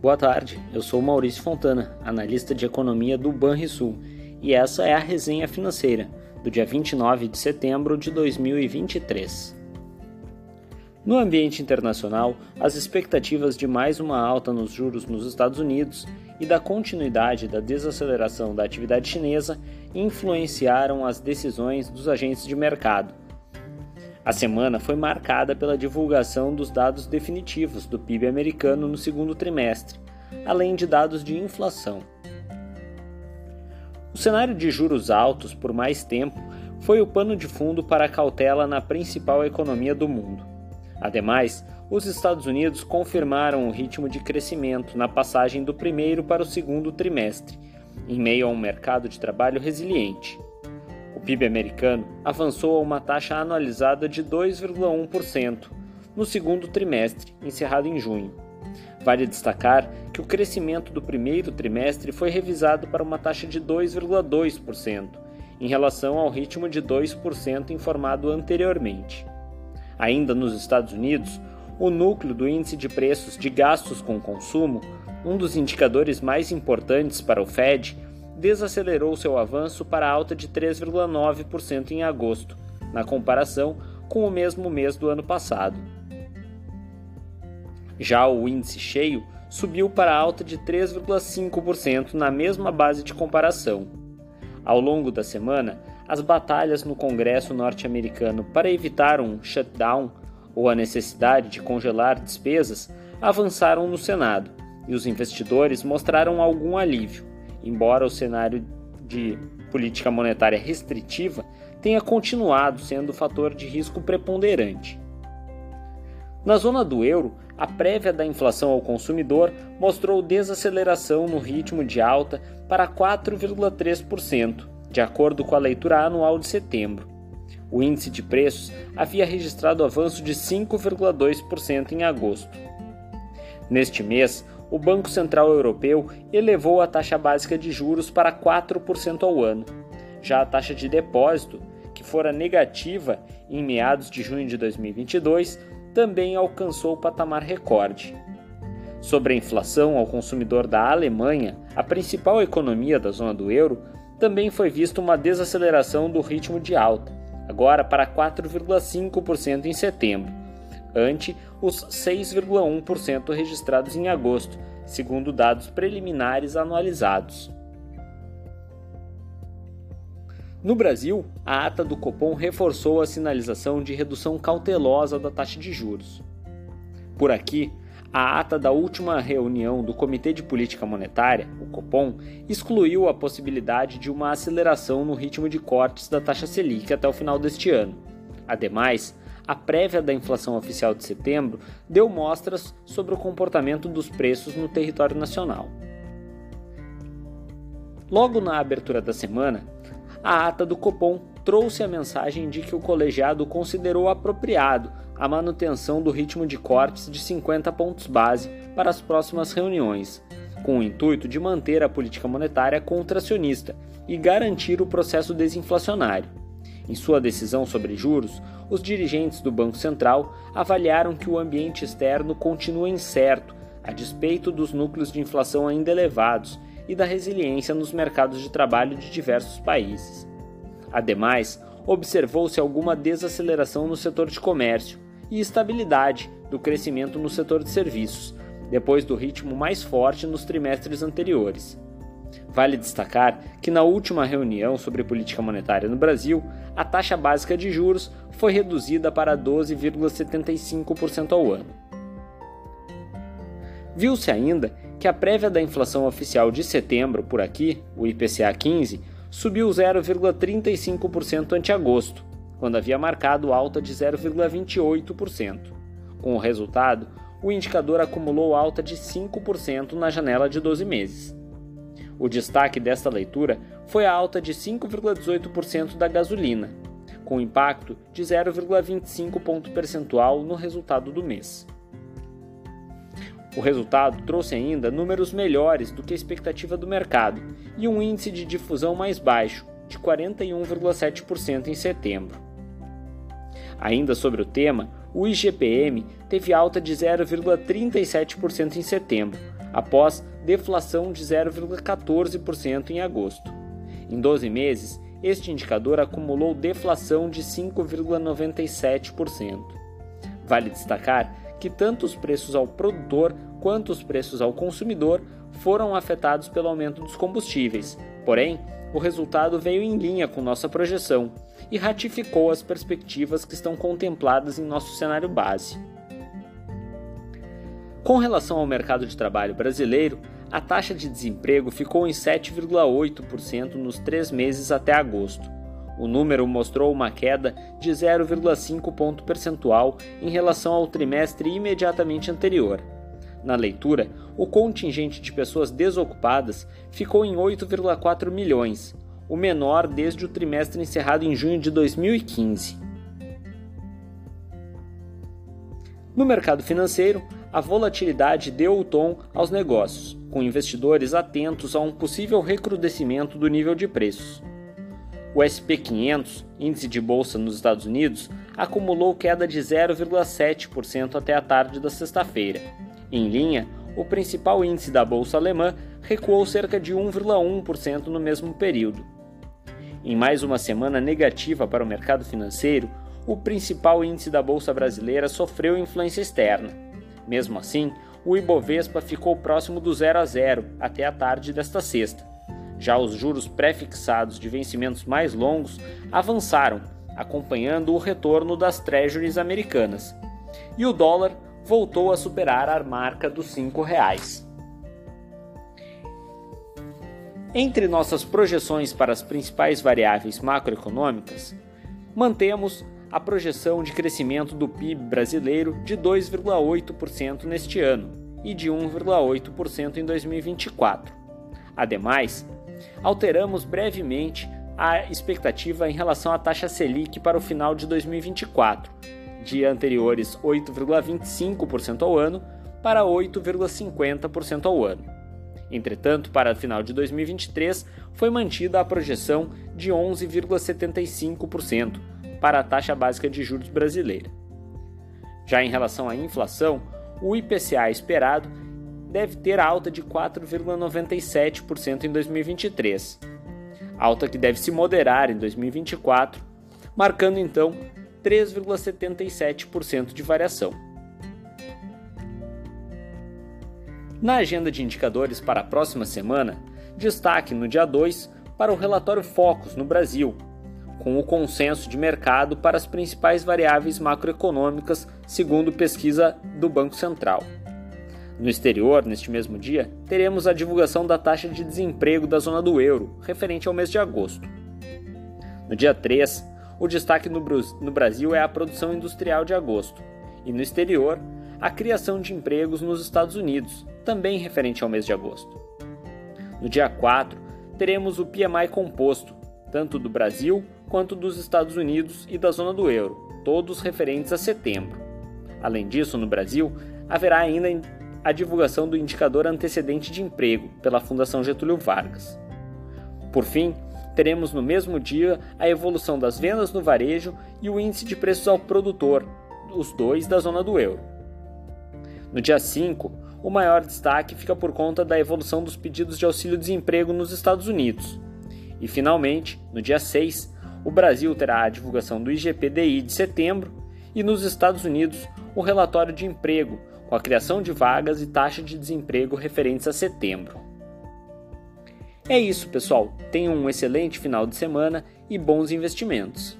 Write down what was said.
Boa tarde, eu sou Maurício Fontana, analista de economia do Banrisul, e essa é a resenha financeira do dia 29 de setembro de 2023. No ambiente internacional, as expectativas de mais uma alta nos juros nos Estados Unidos e da continuidade da desaceleração da atividade chinesa influenciaram as decisões dos agentes de mercado. A semana foi marcada pela divulgação dos dados definitivos do PIB americano no segundo trimestre, além de dados de inflação. O cenário de juros altos por mais tempo foi o pano de fundo para a cautela na principal economia do mundo. Ademais, os Estados Unidos confirmaram o ritmo de crescimento na passagem do primeiro para o segundo trimestre, em meio a um mercado de trabalho resiliente. O PIB americano avançou a uma taxa anualizada de 2,1% no segundo trimestre, encerrado em junho. Vale destacar que o crescimento do primeiro trimestre foi revisado para uma taxa de 2,2%, em relação ao ritmo de 2% informado anteriormente. Ainda nos Estados Unidos, o núcleo do índice de preços de gastos com consumo, um dos indicadores mais importantes para o Fed, desacelerou seu avanço para alta de 3,9% em agosto, na comparação com o mesmo mês do ano passado. Já o índice cheio subiu para alta de 3,5% na mesma base de comparação. Ao longo da semana, as batalhas no Congresso norte-americano para evitar um shutdown ou a necessidade de congelar despesas avançaram no Senado e os investidores mostraram algum alívio embora o cenário de política monetária restritiva tenha continuado sendo o fator de risco preponderante. Na zona do euro, a prévia da inflação ao consumidor mostrou desaceleração no ritmo de alta para 4,3%, de acordo com a leitura anual de setembro. O índice de preços havia registrado avanço de 5,2% em agosto. Neste mês, o Banco Central Europeu elevou a taxa básica de juros para 4% ao ano. Já a taxa de depósito, que fora negativa em meados de junho de 2022, também alcançou o patamar recorde. Sobre a inflação ao consumidor da Alemanha, a principal economia da zona do euro, também foi vista uma desaceleração do ritmo de alta, agora para 4,5% em setembro ante os 6,1% registrados em agosto, segundo dados preliminares anualizados. No Brasil, a ata do Copom reforçou a sinalização de redução cautelosa da taxa de juros. Por aqui, a ata da última reunião do Comitê de Política Monetária, o Copom, excluiu a possibilidade de uma aceleração no ritmo de cortes da taxa Selic até o final deste ano. Ademais, a prévia da inflação oficial de setembro deu mostras sobre o comportamento dos preços no território nacional. Logo na abertura da semana, a ata do Copom trouxe a mensagem de que o colegiado considerou apropriado a manutenção do ritmo de cortes de 50 pontos base para as próximas reuniões, com o intuito de manter a política monetária contracionista e garantir o processo desinflacionário. Em sua decisão sobre juros, os dirigentes do Banco Central avaliaram que o ambiente externo continua incerto, a despeito dos núcleos de inflação ainda elevados e da resiliência nos mercados de trabalho de diversos países. Ademais, observou-se alguma desaceleração no setor de comércio e estabilidade do crescimento no setor de serviços, depois do ritmo mais forte nos trimestres anteriores. Vale destacar que na última reunião sobre política monetária no Brasil, a taxa básica de juros foi reduzida para 12,75% ao ano. Viu-se ainda que a prévia da inflação oficial de setembro por aqui, o IPCA 15, subiu 0,35% ante agosto, quando havia marcado alta de 0,28%. Com o resultado, o indicador acumulou alta de 5% na janela de 12 meses. O destaque desta leitura foi a alta de 5,18% da gasolina, com impacto de 0,25 ponto percentual no resultado do mês. O resultado trouxe ainda números melhores do que a expectativa do mercado e um índice de difusão mais baixo, de 41,7% em setembro. Ainda sobre o tema, o IGPM teve alta de 0,37% em setembro, após deflação de 0,14% em agosto. Em 12 meses, este indicador acumulou deflação de 5,97%. Vale destacar que tanto os preços ao produtor quanto os preços ao consumidor foram afetados pelo aumento dos combustíveis, porém, o resultado veio em linha com nossa projeção e ratificou as perspectivas que estão contempladas em nosso cenário base. Com relação ao mercado de trabalho brasileiro, a taxa de desemprego ficou em 7,8% nos três meses até agosto. O número mostrou uma queda de 0,5 ponto percentual em relação ao trimestre imediatamente anterior. Na leitura, o contingente de pessoas desocupadas ficou em 8,4 milhões, o menor desde o trimestre encerrado em junho de 2015. No mercado financeiro, a volatilidade deu o tom aos negócios, com investidores atentos a um possível recrudescimento do nível de preços. O SP500, índice de bolsa nos Estados Unidos, acumulou queda de 0,7% até a tarde da sexta-feira. Em linha, o principal índice da bolsa alemã recuou cerca de 1,1% no mesmo período. Em mais uma semana negativa para o mercado financeiro, o principal índice da bolsa brasileira sofreu influência externa. Mesmo assim, o Ibovespa ficou próximo do 0 a 0 até a tarde desta sexta. Já os juros pré-fixados de vencimentos mais longos avançaram, acompanhando o retorno das treasuries americanas. E o dólar voltou a superar a marca dos R$ 5,00. Entre nossas projeções para as principais variáveis macroeconômicas, mantemos a projeção de crescimento do PIB brasileiro de 2,8% neste ano e de 1,8% em 2024. Ademais, alteramos brevemente a expectativa em relação à taxa Selic para o final de 2024, de anteriores 8,25% ao ano para 8,50% ao ano. Entretanto, para o final de 2023, foi mantida a projeção de 11,75% para a taxa básica de juros brasileira. Já em relação à inflação, o IPCA esperado deve ter alta de 4,97% em 2023, alta que deve se moderar em 2024, marcando então 3,77% de variação. Na agenda de indicadores para a próxima semana, destaque no dia 2 para o relatório Focus no Brasil, com o consenso de mercado para as principais variáveis macroeconômicas, segundo pesquisa do Banco Central. No exterior, neste mesmo dia, teremos a divulgação da taxa de desemprego da zona do euro, referente ao mês de agosto. No dia 3, o destaque no, Brasil é a produção industrial de agosto, e no exterior, a criação de empregos nos Estados Unidos, também referente ao mês de agosto. No dia 4, teremos o PMI composto, tanto do Brasil quanto dos Estados Unidos e da zona do euro, todos referentes a setembro. Além disso, no Brasil, haverá ainda a divulgação do indicador antecedente de emprego pela Fundação Getúlio Vargas. Por fim, teremos no mesmo dia a evolução das vendas no varejo e o índice de preços ao produtor, os dois da zona do euro. No dia 5, o maior destaque fica por conta da evolução dos pedidos de auxílio-desemprego nos Estados Unidos. E finalmente, no dia 6, o Brasil terá a divulgação do IGPDI de setembro e nos Estados Unidos o relatório de emprego, com a criação de vagas e taxa de desemprego referentes a setembro. É isso, pessoal. Tenham um excelente final de semana e bons investimentos.